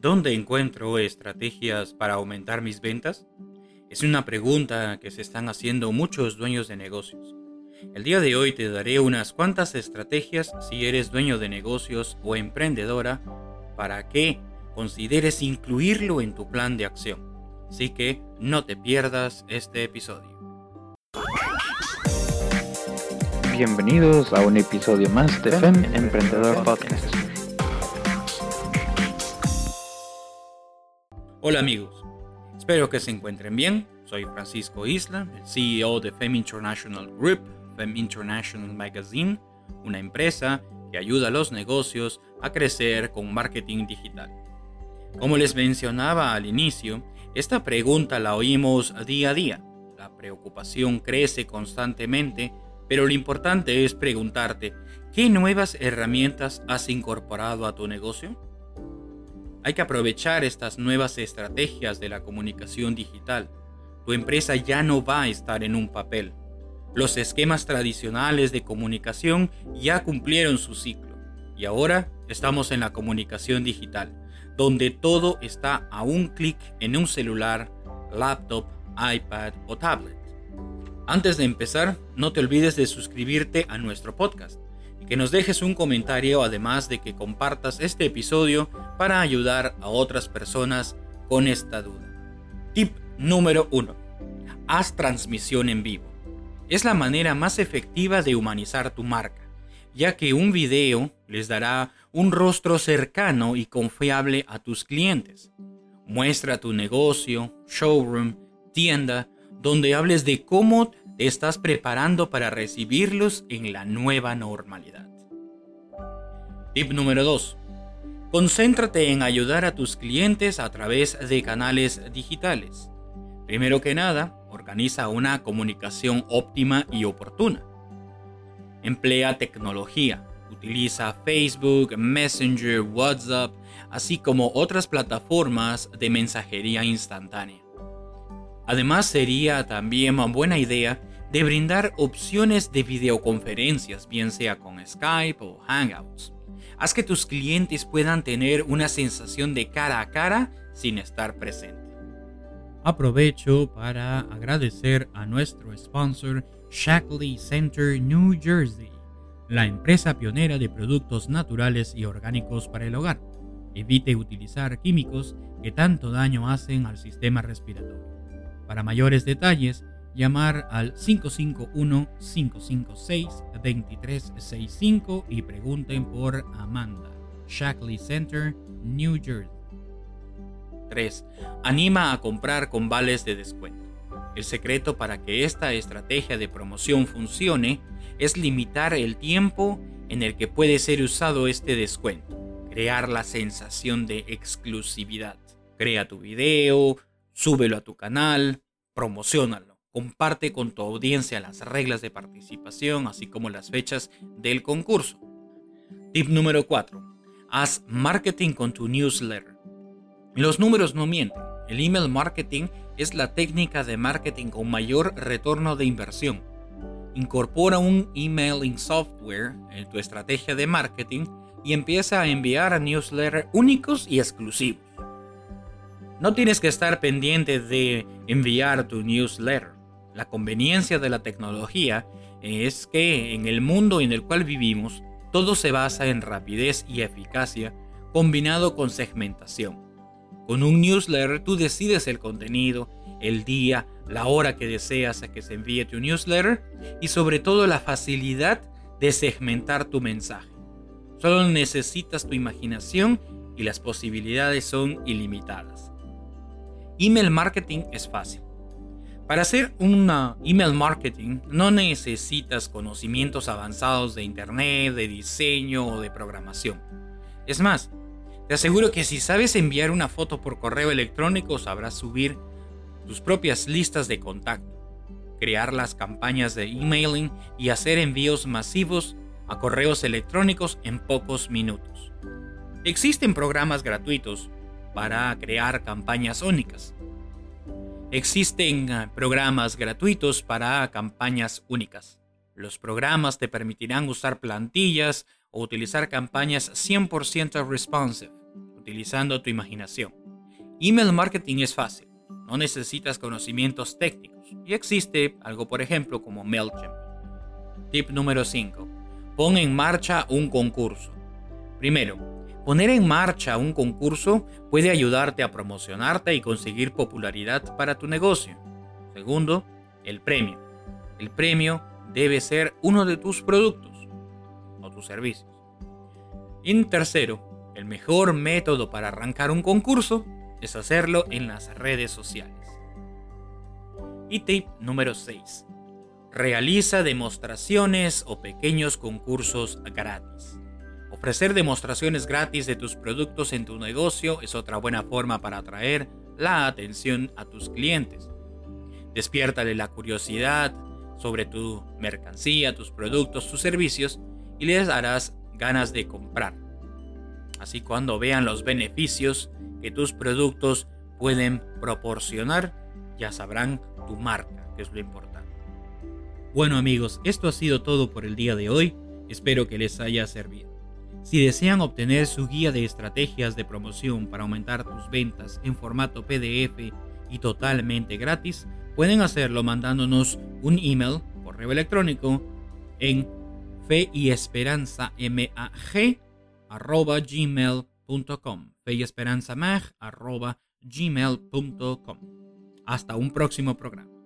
¿Dónde encuentro estrategias para aumentar mis ventas? Es una pregunta que se están haciendo muchos dueños de negocios. El día de hoy te daré unas cuantas estrategias si eres dueño de negocios o emprendedora para que consideres incluirlo en tu plan de acción. Así que no te pierdas este episodio. Bienvenidos a un episodio más de FEM Emprendedor Podcast. Hola amigos, espero que se encuentren bien. Soy Francisco Isla, el CEO de FEM International Group, FEM International Magazine, una empresa que ayuda a los negocios a crecer con marketing digital. Como les mencionaba al inicio, esta pregunta la oímos día a día. La preocupación crece constantemente, pero lo importante es preguntarte, ¿qué nuevas herramientas has incorporado a tu negocio? Hay que aprovechar estas nuevas estrategias de la comunicación digital. Tu empresa ya no va a estar en un papel. Los esquemas tradicionales de comunicación ya cumplieron su ciclo y ahora estamos en la comunicación digital, donde todo está a un clic en un celular, laptop, iPad o tablet. Antes de empezar, no te olvides de suscribirte a nuestro podcast que nos dejes un comentario además de que compartas este episodio para ayudar a otras personas con esta duda. Tip número 1. Haz transmisión en vivo. Es la manera más efectiva de humanizar tu marca, ya que un video les dará un rostro cercano y confiable a tus clientes. Muestra tu negocio, showroom, tienda, donde hables de cómo te estás preparando para recibirlos en la nueva normalidad. Tip número 2. Concéntrate en ayudar a tus clientes a través de canales digitales. Primero que nada, organiza una comunicación óptima y oportuna. Emplea tecnología. Utiliza Facebook, Messenger, WhatsApp, así como otras plataformas de mensajería instantánea. Además, sería también una buena idea de brindar opciones de videoconferencias, bien sea con Skype o Hangouts. Haz que tus clientes puedan tener una sensación de cara a cara sin estar presente. Aprovecho para agradecer a nuestro sponsor Shackley Center New Jersey, la empresa pionera de productos naturales y orgánicos para el hogar. Evite utilizar químicos que tanto daño hacen al sistema respiratorio. Para mayores detalles, llamar al 551-556-2365 y pregunten por Amanda, Shackley Center, New Jersey. 3. Anima a comprar con vales de descuento. El secreto para que esta estrategia de promoción funcione es limitar el tiempo en el que puede ser usado este descuento. Crear la sensación de exclusividad. Crea tu video, súbelo a tu canal, promocionalo. Comparte con tu audiencia las reglas de participación, así como las fechas del concurso. Tip número 4. Haz marketing con tu newsletter. Los números no mienten. El email marketing es la técnica de marketing con mayor retorno de inversión. Incorpora un emailing software en tu estrategia de marketing y empieza a enviar a newsletters únicos y exclusivos. No tienes que estar pendiente de enviar tu newsletter. La conveniencia de la tecnología es que en el mundo en el cual vivimos, todo se basa en rapidez y eficacia combinado con segmentación. Con un newsletter tú decides el contenido, el día, la hora que deseas a que se envíe tu newsletter y sobre todo la facilidad de segmentar tu mensaje. Solo necesitas tu imaginación y las posibilidades son ilimitadas. Email marketing es fácil. Para hacer una email marketing no necesitas conocimientos avanzados de Internet, de diseño o de programación. Es más, te aseguro que si sabes enviar una foto por correo electrónico sabrás subir tus propias listas de contacto, crear las campañas de emailing y hacer envíos masivos a correos electrónicos en pocos minutos. Existen programas gratuitos para crear campañas únicas. Existen ah, programas gratuitos para campañas únicas. Los programas te permitirán usar plantillas o utilizar campañas 100% responsive utilizando tu imaginación. Email marketing es fácil, no necesitas conocimientos técnicos y existe algo por ejemplo como MailChimp. Tip número 5. Pon en marcha un concurso. Primero, poner en marcha un concurso puede ayudarte a promocionarte y conseguir popularidad para tu negocio. Segundo, el premio. El premio debe ser uno de tus productos o tus servicios. Y tercero, el mejor método para arrancar un concurso es hacerlo en las redes sociales. Y tip número 6. Realiza demostraciones o pequeños concursos gratis. Ofrecer demostraciones gratis de tus productos en tu negocio es otra buena forma para atraer la atención a tus clientes. Despiértale la curiosidad sobre tu mercancía, tus productos, tus servicios y les darás ganas de comprar. Así cuando vean los beneficios que tus productos pueden proporcionar, ya sabrán tu marca, que es lo importante. Bueno amigos, esto ha sido todo por el día de hoy. Espero que les haya servido. Si desean obtener su guía de estrategias de promoción para aumentar tus ventas en formato PDF y totalmente gratis, pueden hacerlo mandándonos un email, correo electrónico, en fe y esperanza mag arroba gmail.com fe y esperanza mag arroba gmail.com hasta un próximo programa